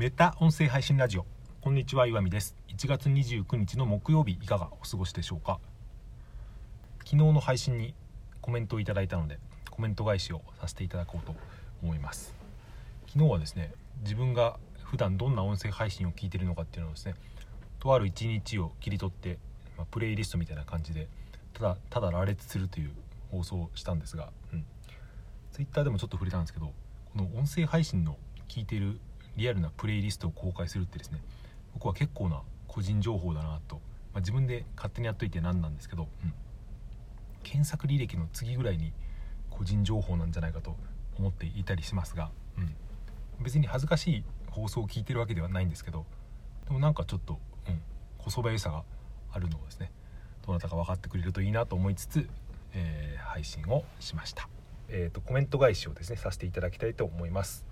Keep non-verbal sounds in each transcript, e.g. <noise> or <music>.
メタ音声配信ラジオ。こんにちは岩見です。1月29日の木曜日いかがお過ごしでしょうか？昨日の配信にコメントをいただいたのでコメント返しをさせていただこうと思います。昨日はですね自分が普段どんな音声配信を聞いてるのかっていうのをですねとある一日を切り取って、まあ、プレイリストみたいな感じでただただ羅列するという放送をしたんですが、うん、Twitter でもちょっと触れたんですけどこの音声配信の聞いているリアルなプレイリストを公開するってですね僕は結構な個人情報だなと、まあ、自分で勝手にやっといて何なんですけど、うん、検索履歴の次ぐらいに個人情報なんじゃないかと思っていたりしますが、うん、別に恥ずかしい放送を聞いてるわけではないんですけどでもなんかちょっと、うん、こそばゆさがあるのをですねどなたか分かってくれるといいなと思いつつ、えー、配信をしました、えーと、コメント返しをですねさせていただきたいと思います、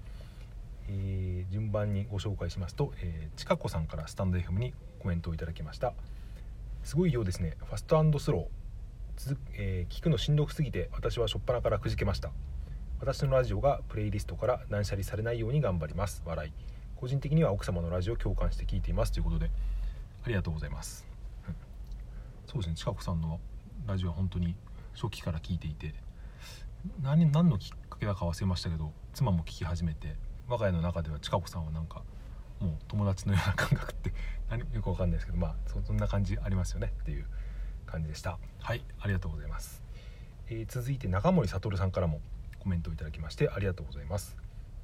えー、順番にご紹介しますと、えー、ちかこさんからスタンド FM にコメントをいただきました。すごいようですね。ファストスロー。つ、えー、聞くのしんどくすぎて私は初っ端からくじけました。私のラジオがプレイリストから断捨離されないように頑張ります。笑い。個人的には奥様のラジオを共感して聞いています。ということでありがとうございます、うん、そうですね。近くさんのラジオは本当に初期から聞いていて何何のきっかけだか忘れましたけど妻も聞き始めて我が家の中では近子さんはなんかもう友達のような感覚って <laughs> 何よくわかんないですけどまあそんな感じありますよねっていう感じでした。はいありがとうございます、えー、続いて中森悟さんからもコメントをいただきましてありがとうございます。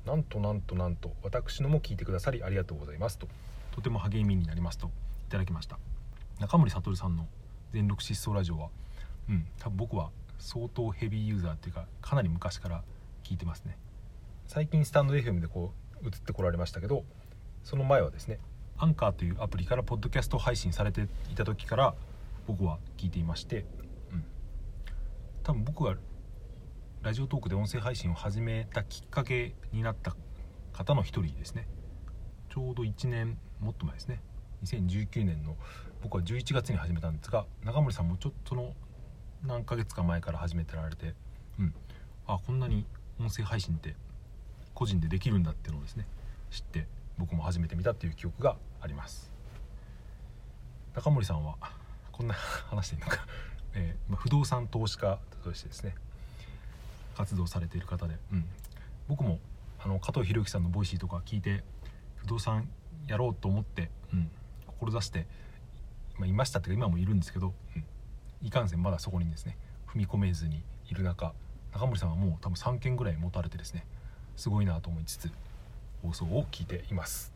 なんとなんとなんと私のも聞いてくださりありがとうございますと。とても励みになりますといただきました。中森悟さんの全力疾走ラジオはうん多分僕は相当ヘビーユーザーっていうかかなり昔から聞いてますね。最近スタンド FM でこう移ってこられましたけどその前はですねアンカーというアプリからポッドキャスト配信されていた時から僕は聞いていまして、うん、多分僕がラジオトークで音声配信を始めたきっかけになった方の一人ですね。ちょうど1年もっと前ですね。2019年の僕は11月に始めたんですが中森さんもちょっとの何ヶ月か前から始めてられてうん。あこんなに音声配信って個人でできるんだっていうのをですね知って僕も始めてみたっていう記憶があります。中森さんはこんな話していいのか。<laughs> えー、まあ、不動産投資家としてですね活動されている方で、うん、僕もあの加藤博之さんの Voicy とか聞いて不動産やろうと思って、うん、志して、まあ、いましたっていうか今もいるんですけど、うん、いかんせんまだそこにですね踏み込めずにいる中中森さんはもう多分3件ぐらい持たれてですねすごいなと思いつつ放送を聞いています。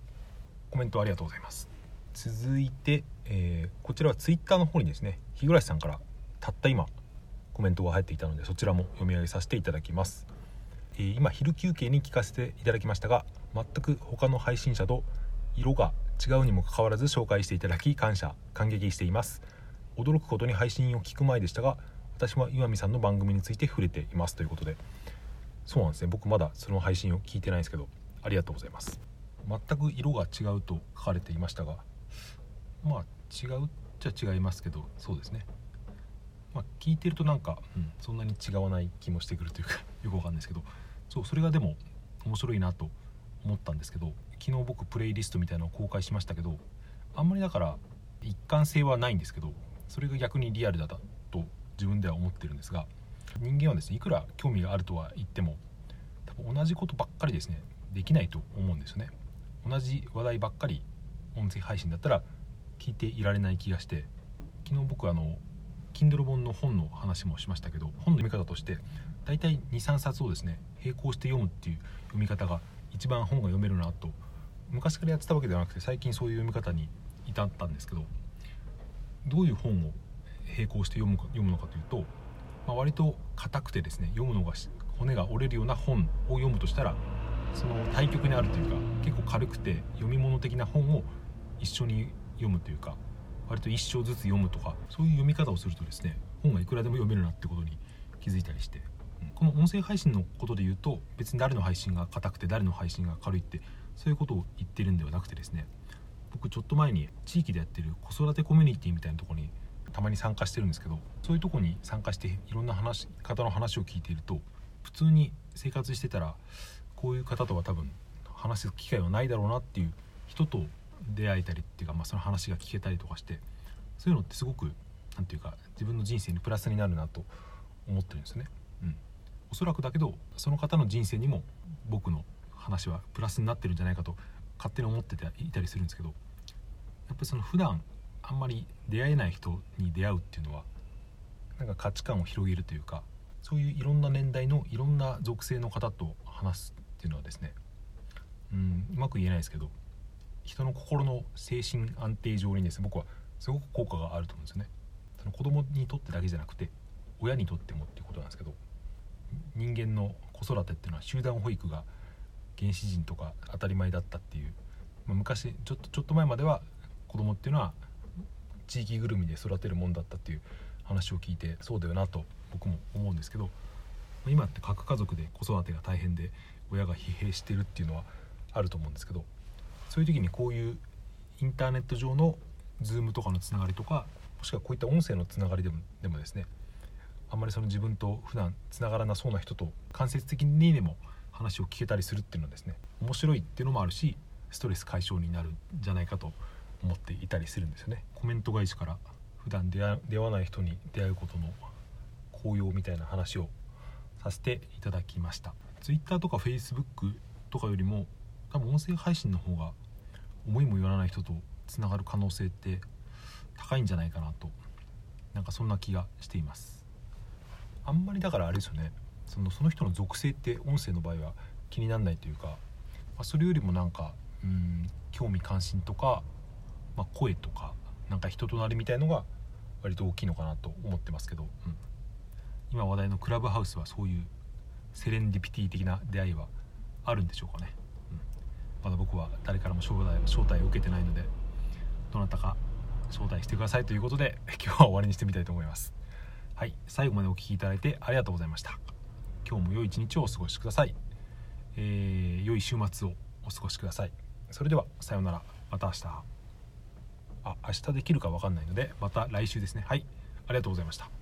コメントありがとうございます。続いて、えー、こちらは Twitter の方にですね日暮さんからたった今コメントが入っていたのでそちらも読み上げさせていただきます、えー、今昼休憩に聞かせていただきましたが全く他の配信者と色が違うにもかかわらず紹介していただき感謝感激しています。驚くことに配信を聞く前でしたが私は岩見さんの番組について触れています。ということでそうなんですね。僕まだその配信を聞いてないんですけどありがとうございます。全く色が違うと書かれていましたがまあ違うっちゃ違いますけどそうですね。まあ、聞いてるとなんか、うん、そんなに違わない気もしてくるというか <laughs> よくわかんないですけどそうそれがでも面白いなと思ったんですけど昨日僕プレイリストみたいなのを公開しましたけどあんまりだから一貫性はないんですけどそれが逆にリアルだと自分では思ってるんですが人間はですねいくら興味があるとは言っても多分同じことばっかりですねできないと思うんですよね。同じ話題ばっかり音声配信だったら聞いていられない気がして昨日僕あの Kindle 本の本の話もしましたけど本の読み方として大体23冊をですね並行して読むっていう読み方が一番本が読めるなと昔からやってたわけではなくて最近そういう読み方に至ったんですけどどういう本を並行して読む読むのかというと、割と硬くてですね読むのが骨が折れるような本を読むとしたらその対極にあるというか結構軽くて読み物的な本を一緒に読むというか割と一章ずつ読むとかそういう読み方をするとですね本がいくらでも読めるなってことに気づいたりしてこの音声配信のことで言うと別に誰の配信が硬くて誰の配信が軽いってそういうことを言ってるんではなくてですね僕ちょっと前に地域でやってる子育てコミュニティみたいなとこにたまに参加してるんですけどそういうとこに参加していろんな話方の話を聞いていると普通に生活してたらこういう方とは多分話す機会はないだろうなっていう人と出会えたりっていうか、まあ、その話が聞けたりとかしてそういうのってすごく何て言うか自分の人生にプラスになるなと思ってるんですね。うん、おそらくだけどその方の人生にも僕の話はプラスになってるんじゃないかと勝手に思ってていたりするんですけどやっぱりその普段あんまり出会えない人に出会うっていうのはなんか価値観を広げるというかそういういろんな年代のいろんな属性の方と話すっていうのはですねうんうまく言えないですけど人の心の精神安定上にですね僕はすごく効果があると思うんですよね。その子供にとってだけじゃなくて親にとってもっていうことなんですけど人間の子育てっていうのは集団保育が原始人とか当たり前だったっていう、まあ、昔ちょっとちょっと前までは子供っていうのは地域ぐるみで育てるもんだったっていう話を聞いてそうだよなと僕も思うんですけど今って核家族で子育てが大変で親が疲弊してるっていうのはあると思うんですけどそういう時にこういうインターネット上の Zoom とかのつながりとかもしくはこういった音声のつながりでもでもですねあんまりその自分と普段つながらなそうな人と間接的にでも話を聞けたりするっていうのはですね面白いっていうのもあるしストレス解消になるんじゃないかと思っていたりするんですよね。コメント返しから普段出会出会わない人に出会うことの効用みたいな話をさせていただきました。Twitter とか Facebook とかよりも多分音声配信の方が思いもよらない人とつながる可能性って高いんじゃないかなとなんかそんな気がしています。あんまりだからあれですよね。そのその人の属性って音声の場合は気にならないというか、まあ、それよりもなんかうん興味関心とか、まあ、声とかなんか人となりみたいのが割と大きいのかなと思ってますけど、うん、今話題のクラブハウスはそういうセレンディピティ的な出会いはあるんでしょうかね、うん、まだ僕は誰からも招待招待を受けてないのでどなたか招待してくださいということで今日は終わりにしてみたいと思います。はい。最後までお聴きいただいてありがとうございました。今日も良い一日をお過ごしください、えー、良い週末をお過ごしください。それではさようなら。また明日。あ明日できるか分かんないのでまた来週ですね。はい。ありがとうございました。